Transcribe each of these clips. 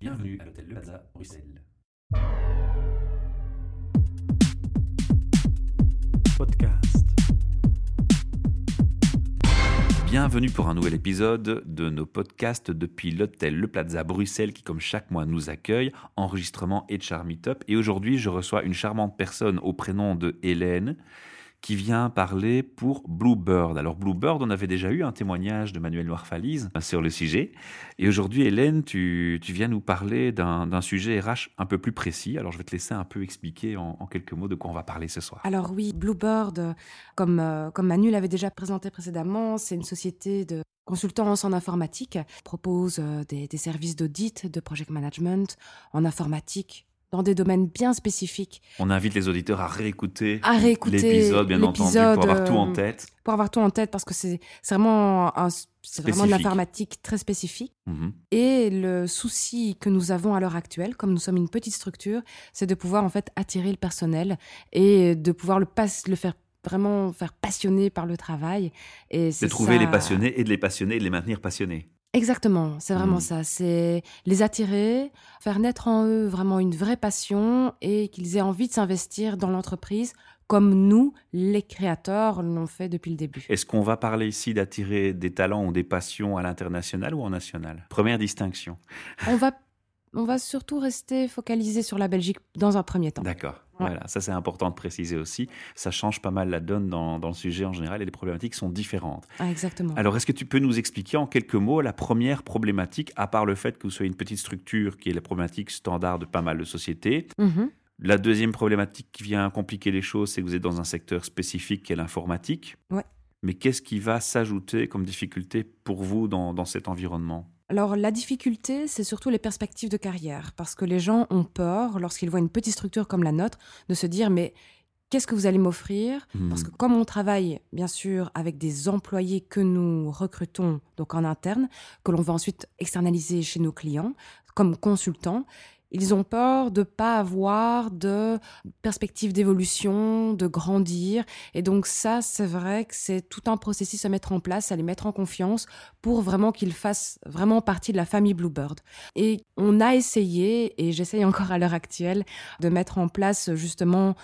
Bienvenue à l'hôtel Le Plaza, Bruxelles. Podcast. Bienvenue pour un nouvel épisode de nos podcasts depuis l'hôtel Le Plaza Bruxelles qui, comme chaque mois, nous accueille. Enregistrement et Char Meetup. Et aujourd'hui, je reçois une charmante personne au prénom de Hélène qui vient parler pour Bluebird. Alors Bluebird, on avait déjà eu un témoignage de Manuel Noirfalise sur le sujet. Et aujourd'hui, Hélène, tu, tu, viens nous parler d'un sujet RH un peu plus précis. Alors je vais te laisser un peu expliquer en, quelques mots de quoi on va parler ce soir. Alors oui, Bluebird, comme, euh, comme Manu l'avait déjà présenté précédemment, c'est une société de consultance en informatique, propose euh, des services d'audit, de project management en informatique, dans des domaines bien spécifiques. On invite les auditeurs à réécouter, à réécouter l'épisode, bien entendu, pour avoir tout en tête. Pour avoir tout en tête, parce que c'est vraiment, un, vraiment de l'informatique très spécifique. -hmm. Et le souci que nous avons à l'heure actuelle, comme nous sommes une petite structure, c'est de pouvoir en fait attirer le personnel et de pouvoir le, pas, le faire vraiment faire passionner par le travail. Et de trouver ça... les passionnés et de les passionner et de les maintenir passionnés. Exactement, c'est vraiment mmh. ça. C'est les attirer, faire naître en eux vraiment une vraie passion et qu'ils aient envie de s'investir dans l'entreprise comme nous, les créateurs, l'ont fait depuis le début. Est-ce qu'on va parler ici d'attirer des talents ou des passions à l'international ou en national? Première distinction. On va, on va surtout rester focalisé sur la Belgique dans un premier temps. D'accord. Voilà, ça c'est important de préciser aussi. Ça change pas mal la donne dans, dans, le sujet en général et les problématiques sont différentes. Ah, exactement. Alors est-ce que tu peux nous expliquer en quelques mots la première problématique, à part le fait que vous soyez une petite structure qui est la problématique standard de pas mal de sociétés? Mm -hmm. La deuxième problématique qui vient compliquer les choses, c'est que vous êtes dans un secteur spécifique qui est l'informatique. Ouais. Mais qu'est-ce qui va s'ajouter comme difficulté pour vous dans, dans cet environnement? Alors la difficulté, c'est surtout les perspectives de carrière, parce que les gens ont peur, lorsqu'ils voient une petite structure comme la nôtre, de se dire mais qu'est-ce que vous allez m'offrir? Mmh. Parce que comme on travaille bien sûr avec des employés que nous recrutons donc en interne, que l'on va ensuite externaliser chez nos clients comme consultants, ils ont peur de pas avoir de perspective d'évolution, de grandir. Et donc ça, c'est vrai que c'est tout un processus à mettre en place, à les mettre en confiance pour vraiment qu'ils fassent vraiment partie de la famille Bluebird. Et on a essayé, et j'essaye encore à l'heure actuelle, de mettre en place justement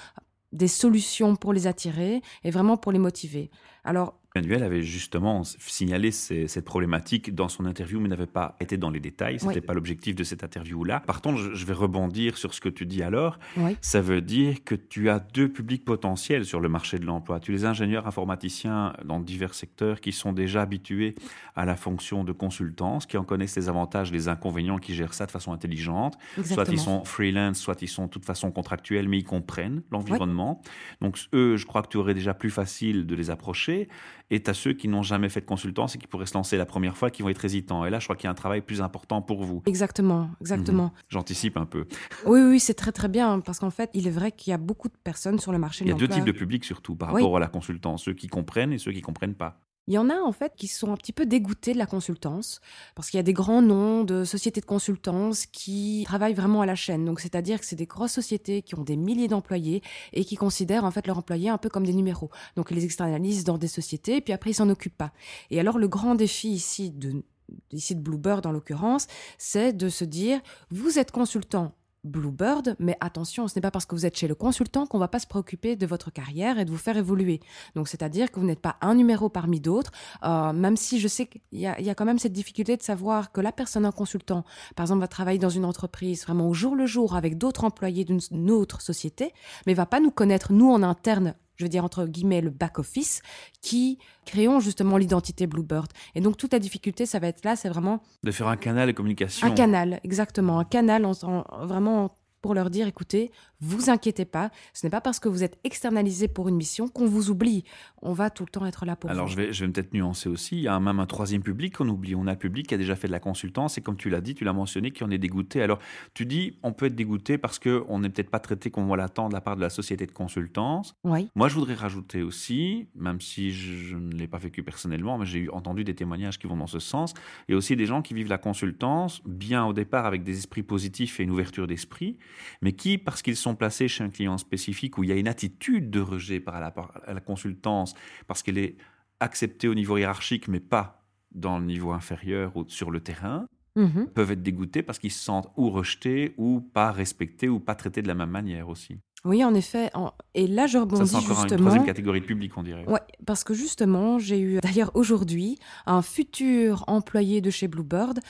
des solutions pour les attirer et vraiment pour les motiver. Alors, Manuel avait justement signalé ces, cette problématique dans son interview, mais n'avait pas été dans les détails. Ce n'était oui. pas l'objectif de cette interview-là. Par contre, je, je, vais rebondir sur ce que tu dis alors. Oui. Ça veut dire que tu as deux publics potentiels sur le marché de l'emploi. Tu les ingénieurs informaticiens dans divers secteurs qui sont déjà habitués à la fonction de consultance, qui en connaissent les avantages, les inconvénients, qui gèrent ça de façon intelligente. Exactement. Soit ils sont freelance, soit ils sont de toute façon contractuels, mais ils comprennent l'environnement. Oui. Donc eux, je crois que tu aurais déjà plus facile de les approcher. Et tu as ceux qui n'ont jamais fait de consultance et qui pourraient se lancer la première fois, qui vont être hésitants. Et là, je crois qu'il y a un travail plus important pour vous. Exactement, exactement. Mmh. J'anticipe un peu. Oui, oui, c'est très très bien, parce qu'en fait, il est vrai qu'il y a beaucoup de personnes sur le marché. Il y a deux types de publics surtout par rapport à la consultance, ceux qui comprennent et ceux qui ne comprennent pas. Il y en a en fait qui sont un petit peu dégoûtés de la consultance parce qu'il y a des grands noms de sociétés de consultance qui travaillent vraiment à la chaîne. Donc c'est-à-dire que c'est des grosses sociétés qui ont des milliers d'employés et qui considèrent en fait leurs employés un peu comme des numéros. Donc ils les externalisent dans des sociétés puis après ils s'en occupent pas. Et alors le grand défi ici de ici de Bluebird en l'occurrence, c'est de se dire vous êtes consultant Bluebird, mais attention, ce n'est pas parce que vous êtes chez le consultant qu'on va pas se préoccuper de votre carrière et de vous faire évoluer. Donc, c'est-à-dire que vous n'êtes pas un numéro parmi d'autres, euh, même si je sais qu'il y, a quand même cette difficulté de savoir que la personne, un consultant, par exemple, va travailler dans une entreprise vraiment au jour le jour avec d'autres employés d'une autre société, mais va pas nous connaître, nous, en interne, je veux dire entre guillemets le back-office, qui créons justement l'identité Bluebird. Et donc toute la difficulté, ça va être là, c'est vraiment... De faire un canal de communication. Un canal, exactement. Un canal, en, en, vraiment pour leur dire, écoutez, vous inquiétez pas, ce n'est pas parce que vous êtes externalisé pour une mission qu'on vous oublie. On va tout le temps être là pour Alors, vous. je vais, je vais peut-être nuancer aussi. Il y a même un troisième public qu'on oublie. On a le public qui a déjà fait de la consultance et comme tu l'as dit, tu l'as mentionné, qui en est dégoûté. Alors, tu dis, on peut être dégoûté parce qu'on n'est peut-être pas traité comme on l'attend de la part de la société de consultance. Oui. Moi, je voudrais rajouter aussi, même si je, je ne l'ai pas vécu personnellement, mais j'ai entendu des témoignages qui vont dans ce sens, il y a aussi des gens qui vivent la consultance bien au départ avec des esprits positifs et une ouverture d'esprit, mais qui, parce qu'ils sont placés chez un client spécifique où il y a une attitude de rejet par la, par la consultance, parce qu'elle est acceptée au niveau hiérarchique, mais pas dans le niveau inférieur ou sur le terrain, Mhm. peuvent être dégoûtés parce qu'ils se sentent ou rejetés ou pas respectés ou pas traités de la même manière aussi. Oui, en effet. Et là, je Ça, rebondis c'est encore une justement. troisième catégorie de public, on dirait. Ouais, parce que justement, j'ai eu d'ailleurs aujourd'hui un futur employé de chez Bluebird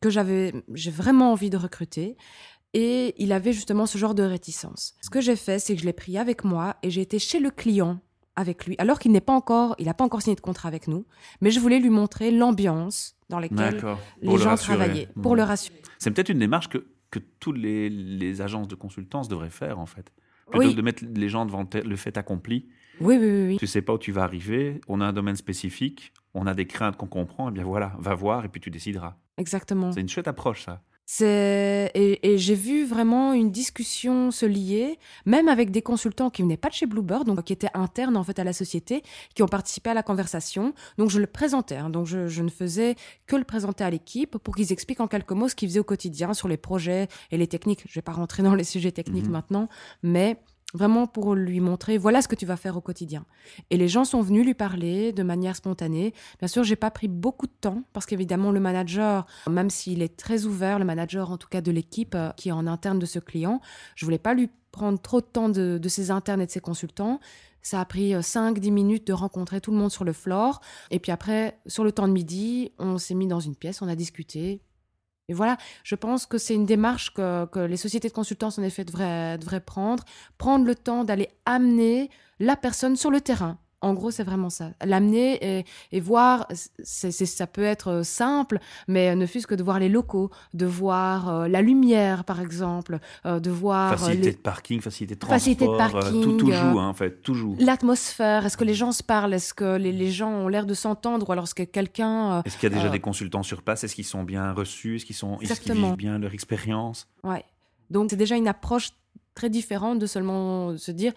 que j'avais, j'ai vraiment envie de recruter. Et il avait justement ce genre de réticence. Ce que j'ai fait, c'est que je l'ai pris avec moi et j'ai été chez le client avec lui, alors qu'il n'est pas encore, il n'a pas encore signé de contrat avec nous. Mais je voulais lui montrer l'ambiance dans laquelle les le gens rassurer. travaillaient, pour Mhm. le rassurer. C'est peut-être une démarche que, que toutes les, les agences de consultance devraient faire, en fait. Plutôt Oui. que de mettre les gens devant le fait accompli. Oui, oui, oui, oui. Tu sais pas où tu vas arriver, on a un domaine spécifique, on a des craintes qu'on comprend, et bien voilà, va voir et puis tu décideras. exactement. C'est une chouette approche, ça. C'est et, et j'ai vu vraiment une discussion se lier, même avec des consultants qui venaient pas de chez Bluebird, donc qui étaient internes en fait à la société, qui ont participé à la conversation. Donc je le présentais, hein. donc je, je ne faisais que le présenter à l'équipe pour qu'ils expliquent en quelques mots ce qu'ils faisaient au quotidien sur les projets et les techniques. Je vais pas rentrer dans les sujets techniques Mhm. maintenant, mais vraiment pour lui montrer voilà ce que tu vas faire au quotidien. Et les gens sont venus lui parler de manière spontanée. Bien sûr, j'ai pas pris beaucoup de temps parce qu'évidemment le manager, même s'il est très ouvert, le manager en tout cas de l'équipe euh, qui est en interne de ce client, je voulais pas lui prendre trop de temps de, de ses internes et de ses consultants. Ça a pris 5-10 minutes de rencontrer tout le monde sur le floor. Et puis après, sur le temps de midi, on s'est mis dans une pièce, on a discuté. Et voilà, je pense que c'est une démarche que, les sociétés de consultance, en effet, devraient prendre. Prendre le temps d'aller amener la personne sur le terrain. En gros, c'est vraiment ça. L'amener et, et voir, c'est, ça peut être euh, simple, mais ne fût-ce que de voir les locaux, de voir euh, la lumière, par exemple, euh, de voir Facilité les- de parking, facilité de transport, Facilité de parking, tout, tout joue, hein, en fait, tout joue. l'atmosphère. Est-ce que les gens se parlent Est-ce que les, les gens ont l'air de s'entendre Ou alors est-ce que quelqu'un... Est-ce qu'il y a déjà des consultants sur place? Est-ce qu'ils sont bien reçus? Est-ce qu'ils sont, est-ce qu'ils vivent bien leur expérience? Ouais. Donc c'est déjà une approche très différente de seulement se dire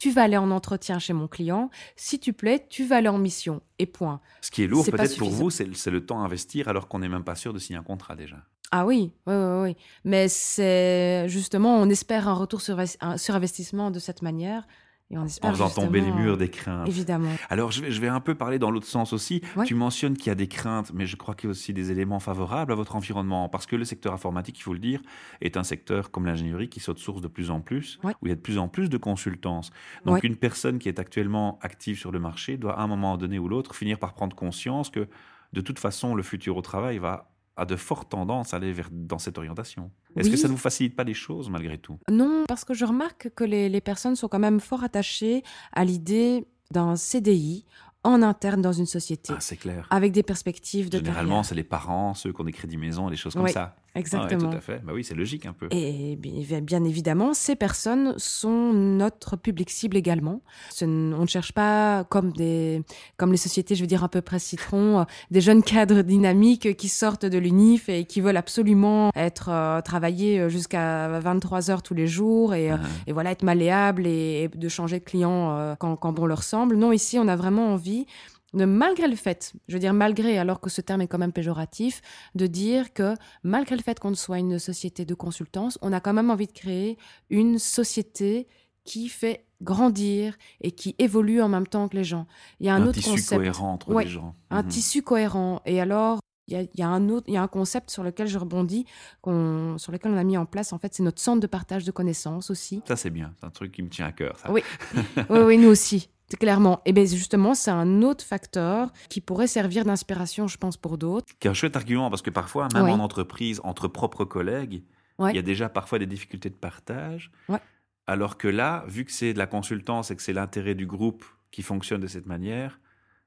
tu vas aller en entretien chez mon client, si tu plais, tu vas aller en mission et point. Ce qui est lourd peut-être pour vous, c'est, le temps à investir alors qu'on n'est même pas sûr de signer un contrat déjà. Ah oui, oui, oui, oui. Mais c'est justement, on espère un retour sur, sur investissement de cette manière et on espère En faisant tomber les murs des craintes. Évidemment. Alors, je vais, je vais un peu parler dans l'autre sens aussi. Ouais. Tu mentionnes qu'il y a des craintes, mais je crois qu'il y a aussi des éléments favorables à votre environnement. Parce que le secteur informatique, il faut le dire, est un secteur comme l'ingénierie qui saute source de plus en plus, Ouais. où il y a de plus en plus de consultance. Donc, Ouais. une personne qui est actuellement active sur le marché doit, à un moment donné ou l'autre, finir par prendre conscience que, de toute façon, le futur au travail va a de fortes tendances à aller vers, dans cette orientation. Est-ce Oui. que ça ne vous facilite pas les choses malgré tout? Non, parce que je remarque que les, les personnes sont quand même fort attachées à l'idée d'un CDI en interne dans une société, Ah, C'est clair. avec des perspectives de Généralement, c'est les parents, ceux qui ont des crédits maison, des choses comme Oui, ça. Exactement. Ah ouais, tout à fait. Bah oui, c'est logique un peu. Et bien évidemment, ces personnes sont notre public cible également. On ne cherche pas comme des, comme les sociétés, je veux dire un peu presse citron, euh, des jeunes cadres dynamiques qui sortent de l'UNIF et qui veulent absolument être euh, travailler euh, jusqu'à 23 heures tous les jours et, euh, Ah. et voilà être malléable et, et de changer de client euh, quand, quand bon leur semble. Non, ici, on a vraiment envie de malgré le fait, je veux dire malgré, alors que ce terme est quand même péjoratif, de dire que malgré le fait qu'on soit une société de consultance, on a quand même envie de créer une société qui fait grandir et qui évolue en même temps que les gens. Il y a un, un autre tissu concept, cohérent entre Ouais, les gens. un Mhm. tissu cohérent. Et alors, il y a, il y a un autre, il y a un concept sur lequel je rebondis, qu'on- sur lequel on a mis en place. En fait, c'est notre centre de partage de connaissances aussi. Ça, c'est bien. C'est un truc qui me tient à cœur. Ça. Oui. oui, oui, nous aussi. C'est Clairement. Et bien justement, c'est un autre facteur qui pourrait servir d'inspiration, je pense, pour d'autres. Qui est un chouette argument parce que parfois, même Oui. en entreprise, entre propres collègues, Ouais. il y a déjà parfois des difficultés de partage. Ouais. Alors que là, vu que c'est de la consultance et que c'est l'intérêt du groupe qui fonctionne de cette manière,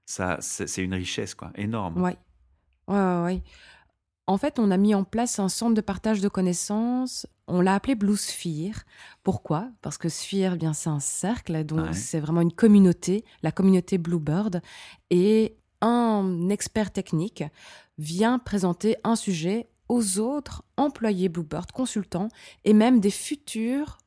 ça, c'est c'est une richesse quoi, énorme. Ouais, ouais, ouais. En fait, on a mis en place un centre de partage de connaissances. On l'a appelé Blue Sphere. Pourquoi? Parce que Sphere, eh bien, c'est un cercle, donc Ouais. c'est vraiment une communauté, la communauté Bluebird. Et un expert technique vient présenter un sujet aux autres employés Bluebird, consultants, et même des futurs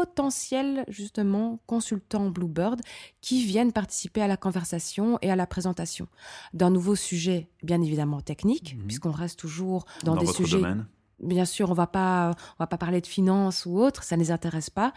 potentiels, justement, consultants Bluebird qui viennent participer à la conversation et à la présentation d'un nouveau sujet, bien évidemment technique, Mhm. puisqu'on reste toujours dans, Dans, des votre sujets. domaine. Bien sûr, on va pas, on va pas parler de finance ou autre, ça ne les intéresse pas.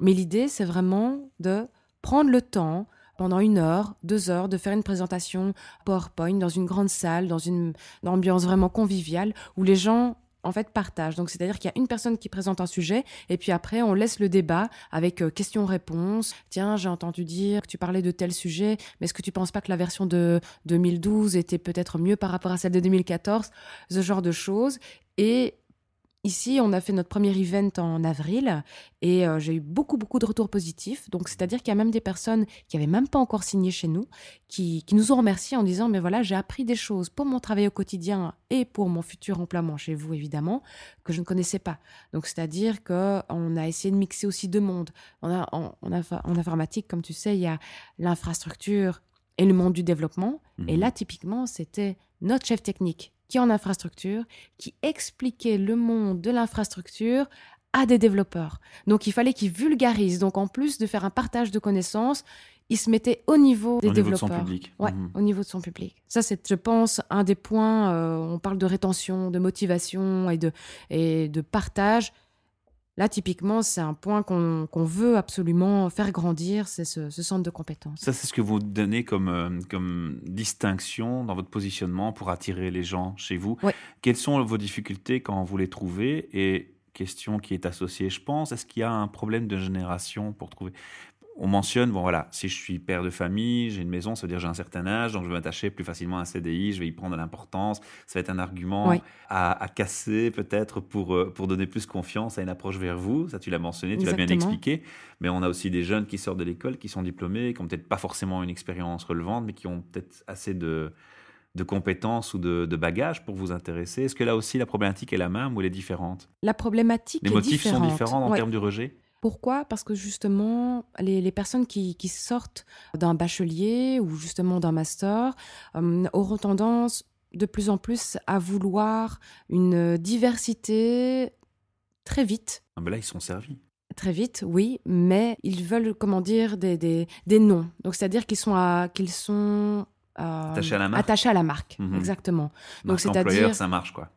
Mais l'idée, c'est vraiment de prendre le temps pendant une heure, deux heures, de faire une présentation PowerPoint dans une grande salle, dans une ambiance vraiment conviviale, où les gens en fait partagent. Donc c'est-à-dire qu'il y a une personne qui présente un sujet et puis après on laisse le débat avec euh, questions-réponses. Tiens, j'ai entendu dire que tu parlais de tel sujet, mais est-ce que tu penses pas que la version de 2012 était peut-être mieux par rapport à celle de 2014 Ce genre de choses. Et Ici, on a fait notre premier event en avril et euh, j'ai eu beaucoup, beaucoup de retours positifs. Donc, c'est-à-dire qu'il y a même des personnes qui n'avaient même pas encore signé chez nous, qui, nous ont remercié en disant, mais voilà, j'ai appris des choses pour mon travail au quotidien et pour mon futur emploiement chez vous, évidemment, que je ne connaissais pas. Donc, c'est-à-dire qu'on a essayé de mixer aussi deux mondes. On a, en, en informatique, comme tu sais, il y a l'infrastructure et le monde du développement. Et mmh là, typiquement, c'était notre chef technique qui en infrastructure, qui expliquait le monde de l'infrastructure à des développeurs. Donc il fallait qu'ils vulgarisent. Donc en plus de faire un partage de connaissances, il se mettait au niveau des développeurs. Niveau de son public. Ouais, mhm. au niveau de son public. Ça, c'est, je pense, un des points. Euh, on parle de rétention, de motivation et de, et de partage. Là, typiquement, c'est un point qu'on veut absolument faire grandir, c'est ce, centre de compétences. Ça, c'est ce que vous donnez comme, euh, comme distinction dans votre positionnement pour attirer les gens chez vous. Quelles sont vos difficultés quand vous les trouvez? Et question qui est associée, je pense, est-ce qu'il y a un problème de génération pour trouver? On mentionne, bon voilà, si je suis père de famille, j'ai une maison, ça veut dire j'ai un certain âge, donc je vais m'attacher plus facilement à un CDI, je vais y prendre de l'importance. Ça va être un argument à, casser peut-être pour, euh, pour donner plus confiance à une approche vers vous. Ça, tu l'as mentionné, tu l'as bien expliqué. Mais on a aussi des jeunes qui sortent de l'école, qui sont diplômés, qui n'ont peut-être pas forcément une expérience relevante, mais qui ont peut-être assez de, de compétences ou de, bagages pour vous intéresser. Est-ce que là aussi la problématique est la même ou elle est différente? La problématique Les motifs sont différents en termes du rejet? Pourquoi? Parce que justement, les, personnes qui, sortent d'un bachelier ou justement d'un master euh, auront tendance de plus en plus à vouloir une diversité très vite. Ah ben là, ils sont servis. Très vite, oui, mais ils veulent, comment dire, des, des, noms. Donc, c'est-à-dire qu'ils sont, qu'ils sont euh, attachés à la marque. Attachés à la marque, mhm. exactement. Donc, c'est-à-dire. ça marche, quoi.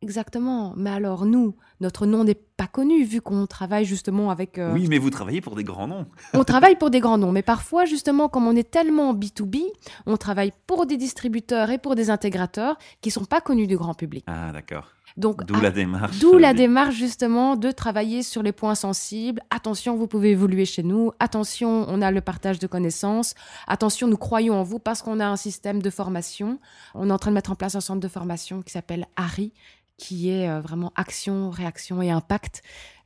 Exactement. Mais alors, nous, notre nom n'est pas connu vu qu'on travaille justement avec. Euh, oui, mais vous travaillez pour des grands noms. on travaille pour des grands noms. Mais parfois, justement, comme on est tellement B2B, on travaille pour des distributeurs et pour des intégrateurs qui sont pas connus du grand public. Ah, d'accord. Donc, d'où la démarche. D'où la démarche justement de travailler sur les points sensibles. Attention, vous pouvez évoluer chez nous. Attention, on a le partage de connaissances. Attention, nous croyons en vous parce qu'on a un système de formation. On est en train de mettre en place un centre de formation qui s'appelle ARI, qui est euh, vraiment action, réaction et impact.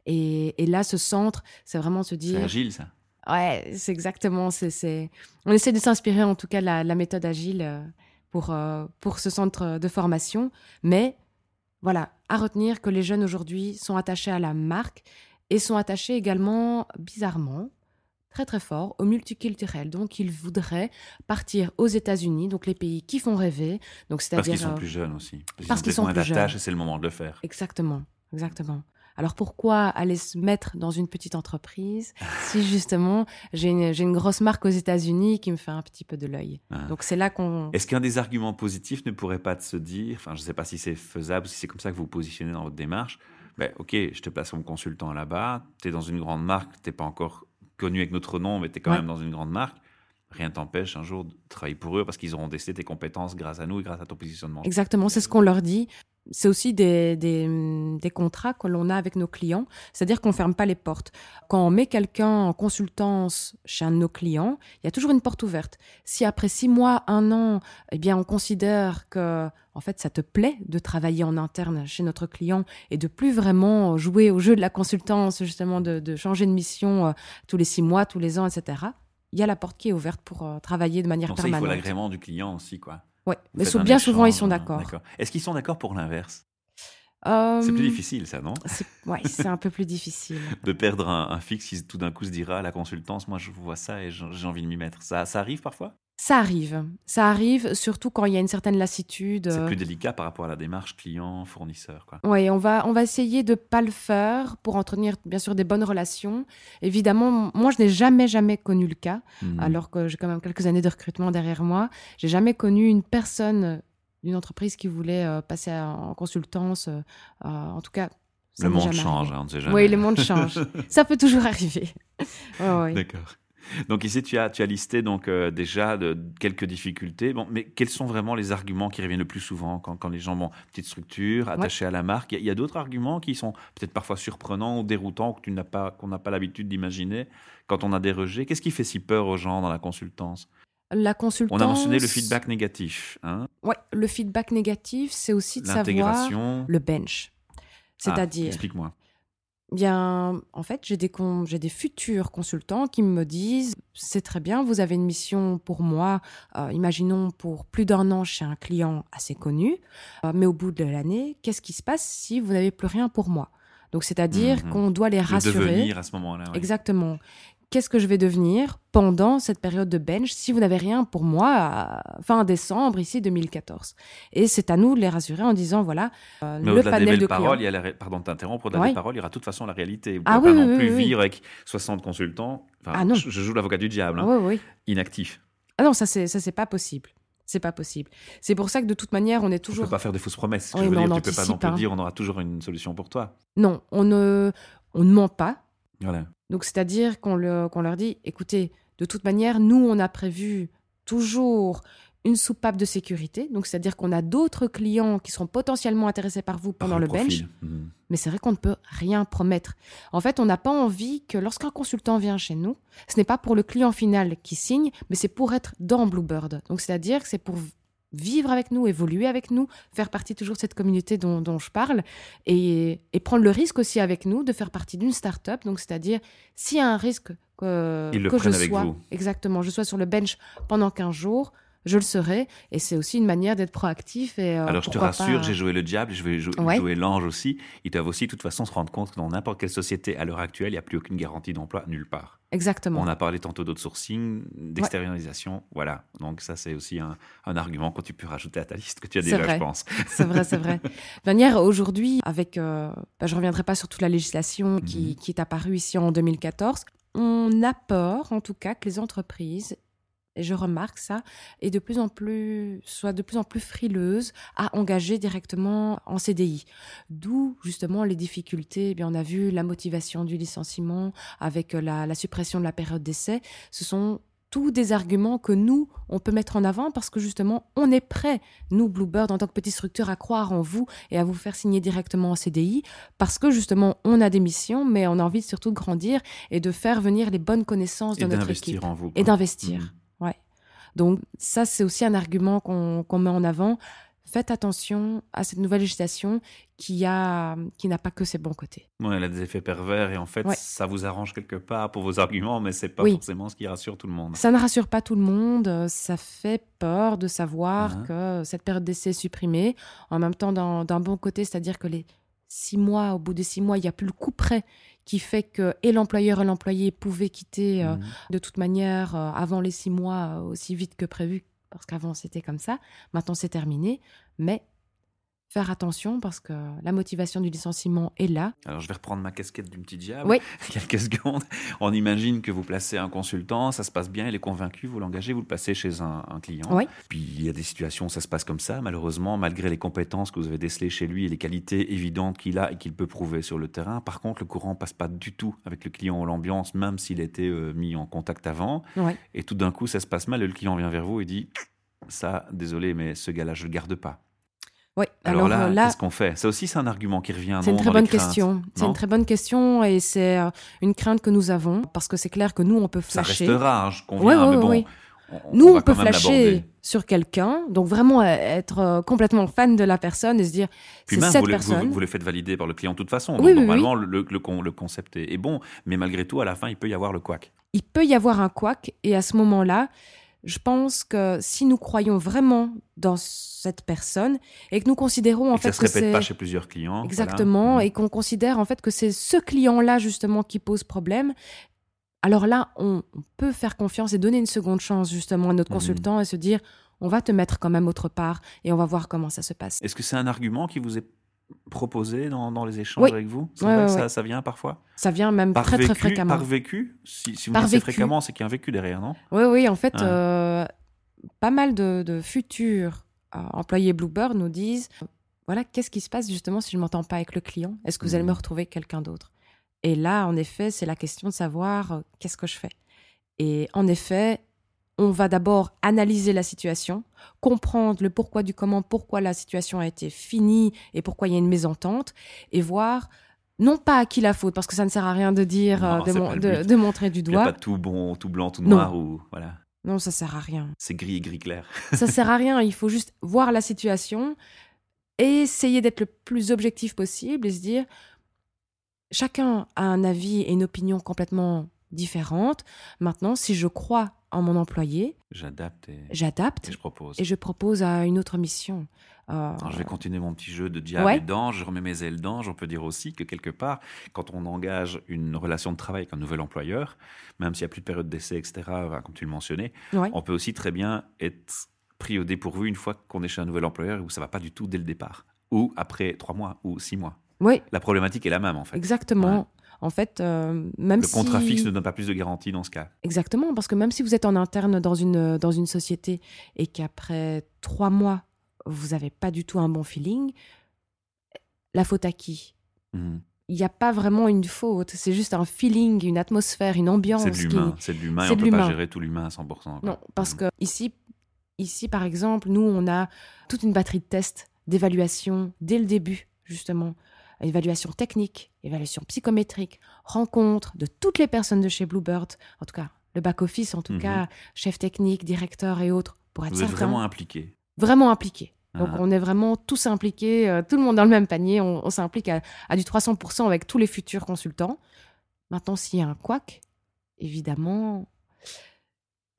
Et, là, ce centre, c'est vraiment se dire. C'est agile, ça. Ouais, c'est exactement. C'est, On essaie de s'inspirer en tout cas de la, méthode agile euh, pour, euh, pour ce centre de formation. Mais voilà, à retenir que les jeunes aujourd'hui sont attachés à la marque et sont attachés également, bizarrement, très très fort au multiculturel. Donc ils voudraient partir aux États-Unis, donc les pays qui font rêver. Donc c'est-à-dire parce qu'ils sont euh, plus jeunes aussi. Parce, qu'ils sont plus jeunes. et c'est le moment de le faire. Exactement, exactement. Alors pourquoi aller se mettre dans une petite entreprise si justement j'ai une, une, grosse marque aux États-Unis qui me fait un petit peu de l'œil? Ah. Donc c'est là qu'on. Est-ce qu'un des arguments positifs ne pourrait pas se dire, enfin je ne sais pas si c'est faisable, si c'est comme ça que vous vous positionnez dans votre démarche, ben, ok, je te place comme consultant là-bas, tu es dans une grande marque, tu n'es pas encore connu avec notre nom, mais tu es quand même dans une grande marque, rien t'empêche un jour de travailler pour eux parce qu'ils auront testé tes compétences grâce à nous et grâce à ton positionnement. Exactement, c'est ce qu'on leur dit. C'est aussi des, des, contrats que l'on a avec nos clients, c'est-à-dire qu'on ne ferme pas les portes. Quand on met quelqu'un en consultance chez un de nos clients, il y a toujours une porte ouverte. Si après six mois, un an, eh bien, on considère que en fait, ça te plaît de travailler en interne chez notre client et de plus vraiment jouer au jeu de la consultance, justement, de, changer de mission euh, tous les six mois, tous les ans, etc. Il y a la porte qui est ouverte pour euh, travailler de manière Donc permanente. Ça, il faut l'agrément du client aussi, quoi. Oui, mais bien souvent, ils sont d'accord. Est-ce qu'ils sont d'accord pour l'inverse? C'est plus euh, difficile, ça, non? Oui, c'est un peu plus difficile. de perdre un, fixe qui tout d'un coup se dira la consultance, moi je vois ça et j'ai envie de m'y mettre. Ça, ça arrive parfois? Ça arrive. Ça arrive, surtout quand il y a une certaine lassitude. C'est plus délicat par rapport à la démarche client-fournisseur. Oui, on va, on va essayer de ne pas le faire pour entretenir, bien sûr, des bonnes relations. Évidemment, moi, je n'ai jamais, jamais connu le cas, mhm. alors que j'ai quand même quelques années de recrutement derrière moi. J'ai jamais connu une personne d'une entreprise qui voulait euh, passer en consultance. Euh, euh, en tout cas, le monde change, hein, on ne sait jamais. Oui, le monde change. ça peut toujours arriver. D'accord. Donc ici, tu as, tu as listé donc euh, déjà de, quelques difficultés. Bon, mais quels sont vraiment les arguments qui reviennent le plus souvent quand, quand les gens ont petite structure, attachés à la marque? Il y a, d'autres arguments qui sont peut-être parfois surprenants ou déroutants que tu n'as pas, qu'on n'a pas l'habitude d'imaginer quand on a des rejets. Qu'est-ce qui fait si peur aux gens dans la consultance? La consultance. On a mentionné le feedback négatif. Hein? Oui, le feedback négatif, c'est aussi de savoir le bench. Ah, C'est-à-dire. Explique-moi bien, en fait, j'ai des, j'ai des futurs consultants qui me disent c'est très bien, vous avez une mission pour moi, euh, imaginons pour plus d'un an chez un client assez connu, euh, mais au bout de l'année, qu'est-ce qui se passe si vous n'avez plus rien pour moi? Donc, c'est-à-dire mhm. qu'on doit les rassurer. devenir à ce moment-là. Exactement qu'est-ce que je vais devenir pendant cette période de bench si vous n'avez rien pour moi fin décembre ici 2014 et c'est à nous de les rassurer en disant voilà euh, le panel de paroles, il y a la, pardon de t'interrompre au-delà des paroles il y aura de toute façon la réalité vous ah, ne pouvez pas non plus vivre avec 60 consultants ah, non. Je, joue l'avocat du diable hein. inactif ah non ça c'est ça c'est pas possible c'est pas possible. C'est pour ça que de toute manière, on est toujours. On peut pas faire des fausses promesses. je veux dire, tu peux pas non plus hein. dire on aura toujours une solution pour toi. Non, on ne, on ne ment pas. Voilà. Donc, c'est-à-dire qu'on leur dit, écoutez, de toute manière, nous, on a prévu toujours une soupape de sécurité. Donc, c'est-à-dire qu'on a d'autres clients qui seront potentiellement intéressés par vous pendant le bench. Mhm. Mais c'est vrai qu'on ne peut rien promettre. En fait, on n'a pas envie que lorsqu'un consultant vient chez nous, ce n'est pas pour le client final qui signe, mais c'est pour être dans Bluebird. Donc, c'est-à-dire que c'est pour vivre avec nous, évoluer avec nous, faire partie toujours de cette communauté dont, je parle et, prendre le risque aussi avec nous de faire partie d'une start-up. Donc, c'est-à-dire, s'il y a un risque que, que je sois, exactement, je sois sur le bench pendant 15 jours, je le serai. Et c'est aussi une manière d'être proactif. Et, euh, Alors je te rassure, j'ai joué le diable, je vais jouer l'ange aussi. Ils doivent aussi, de toute façon, se rendre compte que dans n'importe quelle société, à l'heure actuelle, il n'y a plus aucune garantie d'emploi nulle part. Exactement. On a parlé tantôt d'outsourcing, d'extériorisation. Voilà. Donc ça, c'est aussi un, argument que tu peux rajouter à ta liste que tu as déjà, je pense. C'est vrai, c'est vrai. manière, aujourd'hui, avec, euh, bah, je ne reviendrai pas sur toute la législation qui, mhm. qui est apparue ici en 2014, on a peur, en tout cas, que les entreprises et je remarque ça, est de plus en plus, soit de plus en plus frileuse à engager directement en CDI. D'où justement les difficultés. Eh bien, on a vu la motivation du licenciement avec la, la suppression de la période d'essai. Ce sont tous des arguments que nous, on peut mettre en avant parce que justement, on est prêt, nous, Bluebird, en tant que petite structure, à croire en vous et à vous faire signer directement en CDI parce que justement, on a des missions, mais on a envie surtout de grandir et de faire venir les bonnes connaissances de notre équipe. En vous, et d'investir. Mmh. Donc ça, c'est aussi un argument qu'on met en avant. Faites attention à cette nouvelle législation qui a qui n'a pas que ses bons côtés. Oui, elle a des effets pervers et en fait, ça vous arrange quelque part pour vos arguments, mais c'est pas forcément ce qui rassure tout le monde. Ça ne rassure pas tout le monde. Ça fait peur de savoir uh-huh. que cette période d'essai est supprimée. En même temps, d'un bon côté, c'est-à-dire que les six mois, au bout de six mois, il n'y a plus le coup près qui fait que et l'employeur et l'employé pouvaient quitter euh, mmh. de toute manière euh, avant les six mois euh, aussi vite que prévu, parce qu'avant c'était comme ça. Maintenant c'est terminé, mais faire attention parce que la motivation du licenciement est là. Alors je vais reprendre ma casquette du petit diable. Oui. Quelques secondes. On imagine que vous placez un consultant, ça se passe bien, il est convaincu, vous l'engagez, vous le passez chez un, client. Oui. Puis il y a des situations où ça se passe comme ça, malheureusement, malgré les compétences que vous avez décelées chez lui et les qualités évidentes qu'il a et qu'il peut prouver sur le terrain. Par contre, le courant passe pas du tout avec le client ou l'ambiance, même s'il était euh, mis en contact avant. Oui. Et tout d'un coup, ça se passe mal et le client vient vers vous et dit ça, désolé, mais ce gars-là, je le garde pas. Oui. Alors, là, euh, qu'est-ce qu'on fait? Ça aussi, c'est un argument qui revient. C'est une très bonne question. C'est une très bonne question et c'est euh, une crainte que nous avons parce que c'est clair que nous, on peut flasher. Ça reste rare, je conviens, mais bon. nous, on, peut flasher sur quelqu'un, donc vraiment euh, être complètement fan de la personne et se dire c'est cette vous personne. Vous, vous, le faites valider par le client de toute façon. Donc, normalement, le, le, le, concept est, bon, mais malgré tout, à la fin, il peut y avoir le couac. Il peut y avoir un couac et à ce moment-là, je pense que si nous croyons vraiment dans cette personne et que nous considérons en fait que ça se répète pas chez plusieurs clients, exactement, et qu'on considère en fait que c'est ce client-là justement qui pose problème, alors là on peut faire confiance et donner une seconde chance justement à notre mmh. consultant et se dire on va te mettre quand même autre part et on va voir comment ça se passe. Est-ce que c'est un argument qui vous est proposé dans, les échanges avec vous? Ça, ça, vient parfois? Ça vient même très très fréquemment. Par vécu Si, si vous dites fréquemment, c'est qu'il y a un vécu derrière, non? Oui, oui, en fait, euh, pas mal de, futurs euh, employés Bluebird nous disent voilà, qu'est-ce qui se passe justement si je ne m'entends pas avec le client? Est-ce que vous allez me mmh. retrouver quelqu'un d'autre? Et là, en effet, c'est la question de savoir euh, qu'est-ce que je fais? Et en effet, on va d'abord analyser la situation, comprendre le pourquoi du comment, pourquoi la situation a été finie et pourquoi il y a une mésentente, et voir non pas à qui la faute, parce que ça ne sert à rien de dire, Non, euh, de, mon- montrer du Il n'y a doigt. pas tout bon, tout blanc, tout Non. noir ou voilà. Non, ça sert à rien. C'est gris et gris clair. Ça sert à rien. Il faut juste voir la situation et essayer d'être le plus objectif possible et se dire chacun a un avis et une opinion complètement différente. Maintenant, si je crois en mon employé, J'adapte et, j'adapte et je propose. et je propose à une autre mission. Euh, Alors, je vais continuer mon petit jeu de diable Ouais. et d'ange. Je remets mes ailes d'ange. On peut dire aussi que quelque part, quand on engage une relation de travail avec un nouvel employeur, même s'il n'y a plus de période d'essai, etc., comme tu le mentionnais, ouais. on peut aussi très bien être pris au dépourvu une fois qu'on est chez un nouvel employeur où ça va pas du tout dès le départ. Ou après trois mois ou six mois. Oui, La problématique est la même en fait. exactement. En fait, euh, même Le si... contrat fixe ne donne pas plus de garantie dans ce cas. Exactement, parce que même si vous êtes en interne dans une, dans une société et qu'après trois mois, vous n'avez pas du tout un bon feeling, la faute à qui? Mhm. Il n'y a pas vraiment une faute, c'est juste un feeling, une atmosphère, une ambiance. C'est de qui- l'humain. C'est de l'humain on de peut pas gérer tout l'humain à 100%. quoi. Non, parce Mhm. que ici, ici, par exemple, nous, on a toute une batterie de tests, d'évaluation dès le début, justement. Évaluation technique, évaluation psychométrique, rencontre de toutes les personnes de chez Bluebird, en tout cas le back-office, en tout Mhm. cas chef technique, directeur et autres, pour être Vous êtes certain, vraiment impliqué. vraiment impliqués. Donc Ah. on est vraiment tous impliqués, euh, tout le monde dans le même panier, on, on s'implique à, à du 300% avec tous les futurs consultants. Maintenant, s'il y a un couac, évidemment,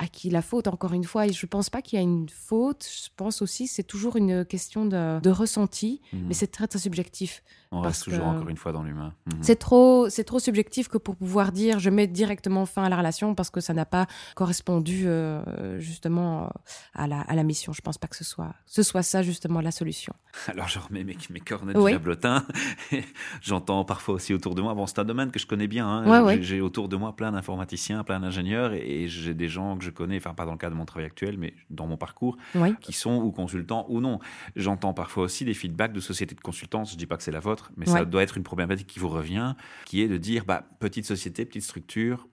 à qui la faute, encore une fois, et je ne pense pas qu'il y a une faute, je pense aussi c'est toujours une question de, de ressenti, Mhm. mais c'est très très subjectif. On parce reste toujours que- encore une fois dans l'humain. Mhm. C'est trop, c'est trop subjectif que pour pouvoir dire je mets directement fin à la relation parce que ça n'a pas correspondu euh, justement euh, à la, à la mission. Je pense pas que ce soit, ce soit ça justement la solution. Alors je remets mes, mes cornets Oui. J'entends parfois aussi autour de moi. Bon, c'est un domaine que je connais bien. hein. Ouais, J'ai- ouais. Autour de moi plein d'informaticiens, plein d'ingénieurs, et, et j'ai des gens que je connais, enfin pas dans le cadre de mon travail actuel, mais dans mon parcours, Oui, qui sont ou consultants ou non. J'entends parfois aussi des feedbacks de sociétés de consultance. Je dis pas que c'est la vôtre, mais ça doit être une problématique qui vous revient, qui est de dire bah, petite société, petite structure.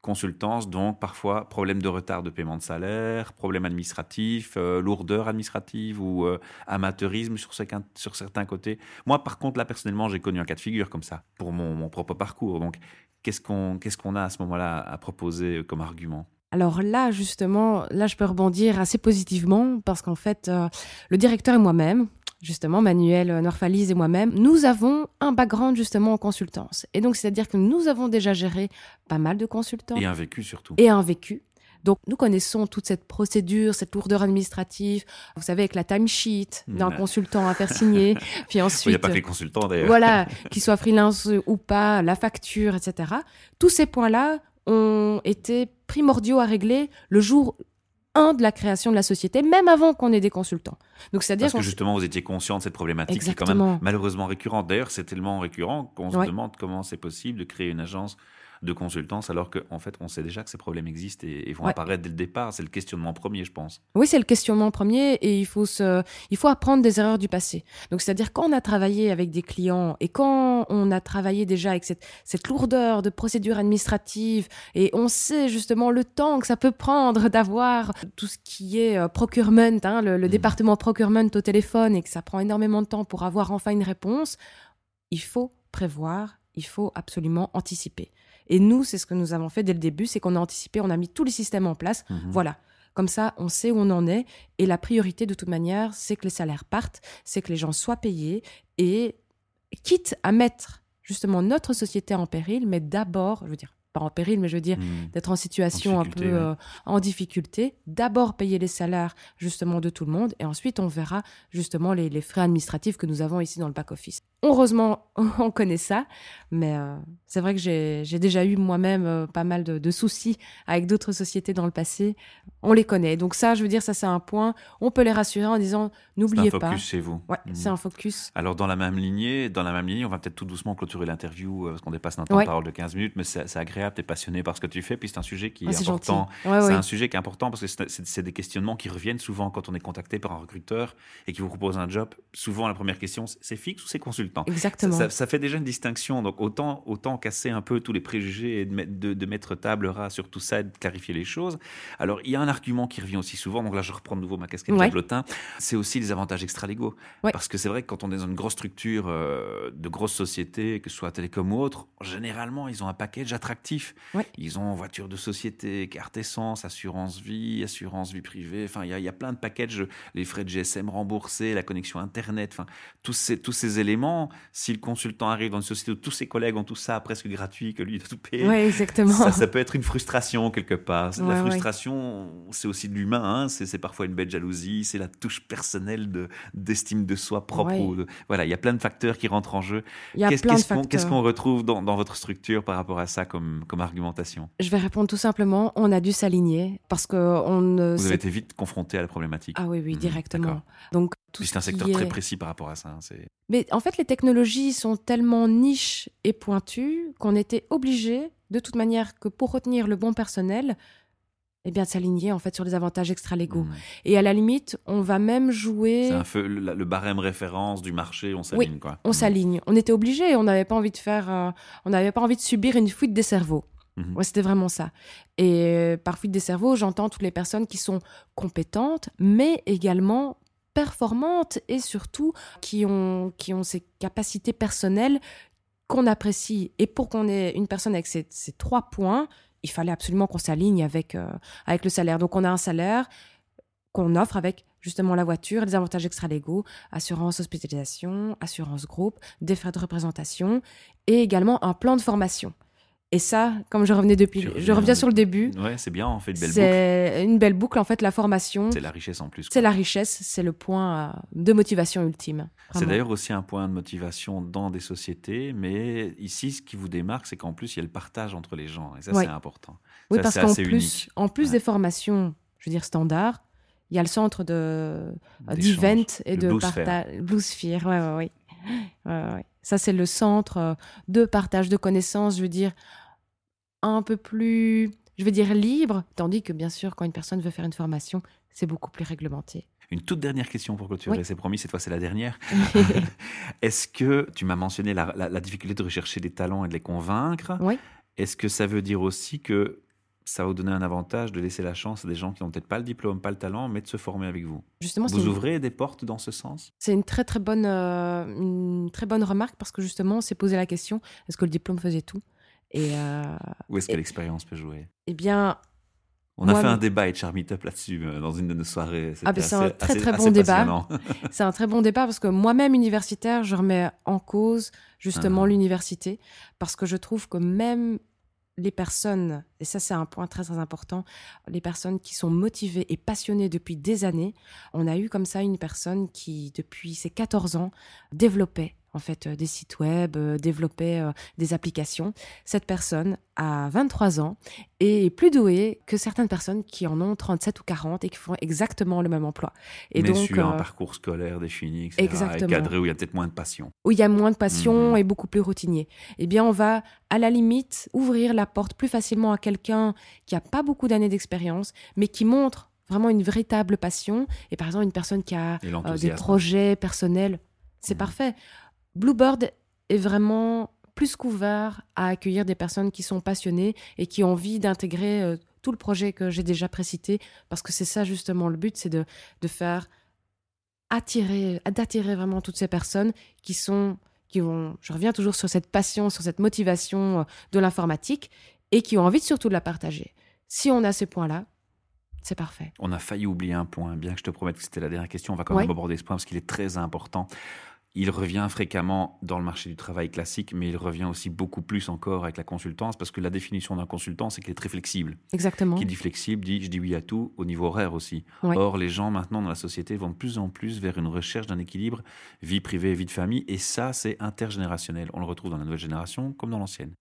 Consultance, donc parfois problème de retard de paiement de salaire, problème administratif, euh, lourdeur administrative ou euh, amateurisme sur certains, sur certains côtés. Moi, par contre, là, personnellement, j'ai connu un cas de figure comme ça pour mon, mon propre parcours. Donc, qu'est-ce qu'on qu'est-ce qu'on a à ce moment-là à proposer euh, comme argument? Alors là, justement, là, je peux rebondir assez positivement parce qu'en fait, euh, le directeur et moi-même, justement, Manuel Norfalise et moi-même, nous avons un background justement en consultance. Et donc, c'est-à-dire que nous avons déjà géré pas mal de consultants Et un vécu surtout. et un vécu. Donc, nous connaissons toute cette procédure, cette lourdeur administrative. Vous savez, avec la timesheet d'un consultant à faire signer, puis Il n'y ensuite a pas que les consultants d'ailleurs. voilà, qu'il soit freelance ou pas, la facture, etc. Tous ces points-là ont été primordiaux à régler le jour 1 de la création de la société, même avant qu'on ait des consultants. Donc, c'est-à-dire Parce que justement, vous étiez conscient de cette problématique qui est quand même Exactement. malheureusement récurrente. D'ailleurs, c'est tellement récurrent qu'on se demande comment c'est possible de créer une agence de consultance alors qu'en fait, on sait déjà que ces problèmes existent et, et vont Ouais. apparaître dès le départ. C'est le questionnement premier, je pense. Oui, c'est le questionnement premier et il faut, se, il faut apprendre des erreurs du passé. Donc, c'est-à-dire quand on a travaillé avec des clients et quand on a travaillé déjà avec cette, cette lourdeur de procédures administratives et on sait justement le temps que ça peut prendre d'avoir tout ce qui est euh, procurement, hein, le, le Mhm. département procurement au téléphone et que ça prend énormément de temps pour avoir enfin une réponse, il faut prévoir, il faut absolument anticiper. Et nous, c'est ce que nous avons fait dès le début, c'est qu'on a anticipé, on a mis tous les systèmes en place. Mhm. Voilà. Comme ça, on sait où on en est. Et la priorité, de toute manière, c'est que les salaires partent, c'est que les gens soient payés. Et quitte à mettre justement notre société en péril, mais d'abord, je veux dire, pas en péril, mais je veux dire, Mhm. d'être en situation un peu ouais. euh, en difficulté, d'abord payer les salaires justement de tout le monde, et ensuite on verra justement les, les frais administratifs que nous avons ici dans le back-office. Heureusement, on connaît ça, mais euh, c'est vrai que j'ai déjà eu moi-même euh, pas mal de, de soucis avec d'autres sociétés dans le passé. On les connaît. Donc ça, je veux dire, ça c'est un point. On peut les rassurer en disant, C'est un n'oubliez focus pas. chez vous. Ouais, Mhm. c'est un focus. Alors, dans la même lignée, dans la même lignée, on va peut-être tout doucement clôturer l'interview parce qu'on dépasse notre temps Ouais. de parole de 15 minutes, mais c'est agréable agréable, tu es passionné par ce que tu fais, puis c'est un sujet qui est important. Ouais, c'est un sujet qui est important parce que c'est- des questionnements qui reviennent souvent quand on est contacté par un recruteur et qui vous propose un job. Souvent, la première question, c'est fixe ou c'est consultant? Exactement. ça- ça fait déjà une distinction. Donc, autant, autant casser un peu tous les préjugés et de, mettre- de- de mettre table ras sur tout ça et de clarifier les choses. Alors, il y a un argument qui revient aussi souvent. Donc là, je reprends de nouveau ma casquette Ouais. diablotin. C'est aussi les avantages extra-légaux. Ouais. Parce que c'est vrai que quand on est dans une grosse structure euh, de grosses sociétés, que ce soit télécom ou autre, généralement, ils ont un package attractif. Ouais. Ils ont voiture de société, carte essence, assurance vie, assurance vie privée. Enfin, il y, a- il y a plein de packages, les frais de GSM remboursés, la connexion Internet. Enfin, tous ces, tous ces éléments, si le consultant arrive dans une société où tous ses collègues ont tout ça presque gratuit, que lui doit tout payer, Ouais, exactement. ça, ça peut être une frustration quelque part. Ouais, la frustration, c'est aussi de l'humain. hein. C'est parfois une belle jalousie, c'est la touche personnelle de- d'estime de, soi propre. Ouais. ou de- voilà, il y a plein de facteurs qui rentrent en jeu. Il qu'on qu'est-ce qu'on retrouve dans, dans votre structure par rapport à ça comme, comme argumentation Je vais répondre tout simplement, on a dû s'aligner parce que on ne Vous avez été vite confronté à la problématique. Ah oui, oui, Mhm, directement. Donc tout Puis ce c'est un secteur très précis par rapport à ça. hein. Mais en fait, les technologies sont tellement niches et pointues qu'on était obligé, de toute manière, que pour retenir le bon personnel, eh bien, de s'aligner en fait sur les avantages extra-légaux. Mhm. Et à la limite, on va même jouer. C'est un peu le, le barème référence du marché, on s'aligne quoi. On Mhm. s'aligne. On était obligé. On n'avait pas envie de faire. euh, on n'avait pas envie de subir une fuite des cerveaux. Mhm. Ouais, c'était vraiment ça. Et euh, par fuite des cerveaux, j'entends toutes les personnes qui sont compétentes, mais également performantes et surtout qui ont, qui ont ces capacités personnelles qu'on apprécie. Et pour qu'on ait une personne avec ces, ces trois points, il fallait absolument qu'on s'aligne avec, euh, avec le salaire. Donc on a un salaire qu'on offre avec justement la voiture, les avantages extra-légaux, assurance hospitalisation, assurance groupe, des frais de représentation et également un plan de formation. Et ça, comme je revenais depuis, je reviens- sur le début, Ouais, c'est bien, on fait de belles boucles. c'est une belle boucle en fait. La formation, C'est la richesse en plus. c'est la richesse, c'est le point euh, de motivation ultime. C'est d'ailleurs aussi un point de motivation dans des sociétés, mais ici, ce qui vous démarque, c'est qu'en plus, il y a le partage entre les gens, et ça, Ouais. c'est important. Oui, Ça, parce qu'en plus, unique. en plus Ouais. des formations, je veux dire standards, il y a le centre de euh, d'event et de Blue Sphere. partage, Blue Sphere, ouais, ouais, ouais. Ouais, ouais. Ça, c'est le centre euh, de partage de connaissances, je veux dire, un peu plus, je veux dire, libre, tandis que bien sûr, quand une personne veut faire une formation, c'est beaucoup plus réglementé. Une toute dernière question pour clôturer, Oui. c'est promis, cette fois c'est la dernière. Est-ce que, tu m'as mentionné la, la- la difficulté de rechercher des talents et de les convaincre, Oui. est-ce que ça veut dire aussi que ça va vous donner un avantage de laisser la chance à des gens qui n'ont peut-être pas le diplôme, pas le talent, mais de se former avec vous? Justement, Vous une- ouvrez des portes dans ce sens? C'est une très très bonne euh, une très bonne remarque parce que justement on s'est posé la question est-ce que le diplôme faisait tout? Et euh, Ou est-ce que Et- l'expérience peut jouer? Eh bien On a Moi, fait un débat avec Charmy Top là-dessus euh, dans une de nos soirées. Ah, ben, c'est un très, assez- très bon débat. c'est un très bon débat parce que moi-même universitaire je remets en cause justement Ah. l'université parce que je trouve que même les personnes, et ça c'est un point très très important, les personnes qui sont motivées et passionnées depuis des années, on a eu comme ça une personne qui depuis ses 14 ans développait en fait euh, des sites web, euh, développait euh, des applications. Cette personne a 23 ans et est plus douée que certaines personnes qui en ont 37 ou 40 et qui font exactement le même emploi. Et mais donc sur un parcours scolaire défini, etc. Exactement. Et cadré où il y a peut-être moins de passion. où il y a moins de passion Mhm. et beaucoup plus routinier. Eh bien, on va à la limite ouvrir la porte plus facilement à quelqu'un qui a pas beaucoup d'années d'expérience, mais qui montre vraiment une véritable passion. Et par exemple, une personne qui a euh, des projets personnels, c'est Mhm. parfait. Bluebird est vraiment plus qu'ouvert à accueillir des personnes qui sont passionnées et qui ont envie d'intégrer euh, tout le projet que j'ai déjà précité, parce que c'est ça justement le but, c'est de, de faire attirer, d'attirer vraiment toutes ces personnes qui sont, qui vont, je reviens toujours sur cette passion, sur cette motivation euh, de l'informatique et qui ont envie de surtout de la partager. Si on a ces points-là, c'est parfait. On a failli oublier un point, bien que je te promette que c'était la dernière question, on va quand Ouais. même aborder ce point parce qu'il est très important. Il revient fréquemment dans le marché du travail classique, mais il revient aussi beaucoup plus encore avec la consultance, parce que la définition d'un consultant, c'est qu'il est très flexible. Exactement. Qui dit flexible dit je dis oui à tout au niveau horaire aussi. Ouais. Or, les gens maintenant dans la société vont de plus en plus vers une recherche d'un équilibre vie privée, vie de famille, et ça, c'est intergénérationnel. On le retrouve dans la nouvelle génération comme dans l'ancienne.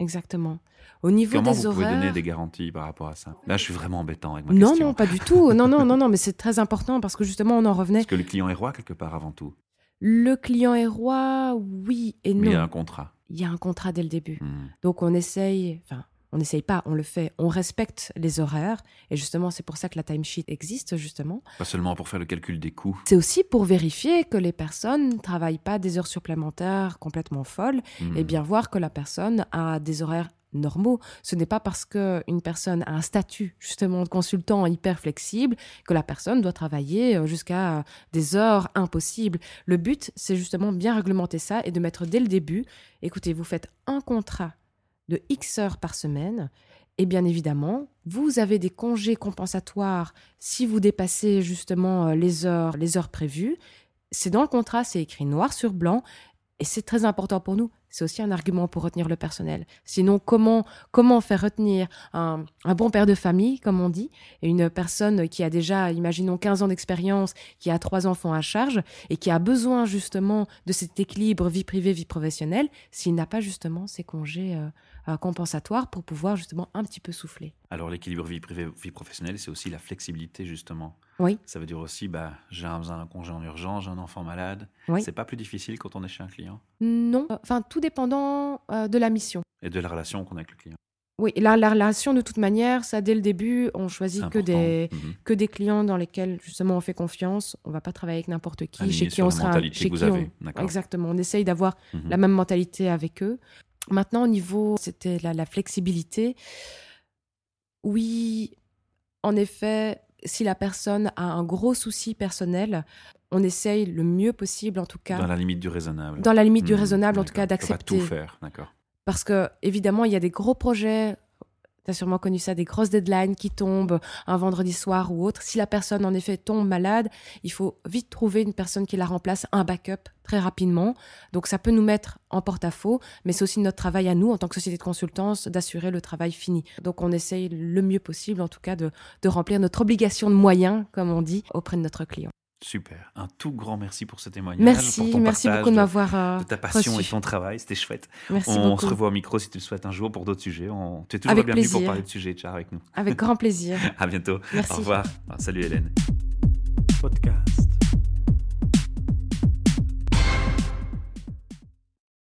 Exactement. Au niveau Comment des vous pouvez donner des garanties par rapport à ça? Là, je suis vraiment embêtant avec ma Non, question. non, pas du tout. Non, non, non, non, mais c'est très important parce que justement, on en revenait. Parce que le client est roi quelque part avant tout. Le client est roi, oui et Mais il y a un non. contrat. Il y a un contrat dès le début. Hmm. Donc, on essaye, enfin, on n'essaye pas, on le fait, on respecte les horaires. Et justement, c'est pour ça que la timesheet existe, justement. Pas seulement pour faire le calcul des coûts. C'est aussi pour vérifier que les personnes ne travaillent pas des heures supplémentaires complètement folles Hmm. et bien voir que la personne a des horaires normaux. Ce n'est pas parce qu'une personne a un statut justement de consultant hyper flexible que la personne doit travailler euh, jusqu'à des heures impossibles. Le but, c'est justement bien réglementer ça et de mettre dès le début, écoutez, vous faites un contrat de X heures par semaine. Et bien évidemment, vous avez des congés compensatoires si vous dépassez justement euh, les heures, les heures prévues. C'est dans le contrat, c'est écrit noir sur blanc. Et c'est très important pour nous. C'est aussi un argument pour retenir le personnel. Sinon, comment, comment faire retenir un, un bon père de famille, comme on dit, et une personne qui a déjà, imaginons, 15 ans d'expérience, qui a trois enfants à charge, et qui a besoin justement de cet équilibre vie privée, vie professionnelle, s'il n'a pas justement ces congés euh, euh, compensatoires pour pouvoir justement un petit peu souffler. Alors l'équilibre vie privée, vie professionnelle, c'est aussi la flexibilité justement. Oui. Ça veut dire aussi, bah, j'ai un d'un congé en urgence, j'ai un enfant malade. Oui. C'est pas plus difficile quand on est chez un client? Non, enfin, tout dépendant euh, de la mission. et de la relation qu'on a avec le client. Oui, la, la relation, de toute manière, ça, dès le début, on choisit que des, Mhm. que des clients dans lesquels justement on fait confiance. On va pas travailler avec n'importe qui, Aligné chez qui on la sera, mentalité chez que vous qui avez. on- exactement. On essaye d'avoir Mhm. la même mentalité avec eux. Maintenant, au niveau, c'était la, la flexibilité. Oui, en effet, si la personne a un gros souci personnel, on essaye le mieux possible, en tout cas, Dans la limite du raisonnable. dans la limite du Mhm. raisonnable, en tout cas, d'accepter. tout faire, d'accord. Parce que, évidemment, il y a des gros projets. Tu sûrement connu ça, des grosses deadlines qui tombent un vendredi soir ou autre. Si la personne, en effet, tombe malade, il faut vite trouver une personne qui la remplace, un backup très rapidement. Donc, ça peut nous mettre en porte-à-faux, mais c'est aussi notre travail à nous, en tant que société de consultance, d'assurer le travail fini. Donc, on essaye le mieux possible, en tout cas, de, de remplir notre obligation de moyens, comme on dit, auprès de notre client. Super. Un tout grand merci pour ce témoignage. Merci, pour ton merci partage beaucoup de m'avoir euh, de ta passion reçu. et ton travail. C'était chouette. Merci on beaucoup. se revoit au micro si tu le souhaites un jour pour d'autres sujets. On... Tu es toujours Avec le bienvenu pour parler de sujets, Char, avec nous. Avec grand plaisir. À bientôt. Merci. Au revoir. Ah, Salut Hélène. Podcast.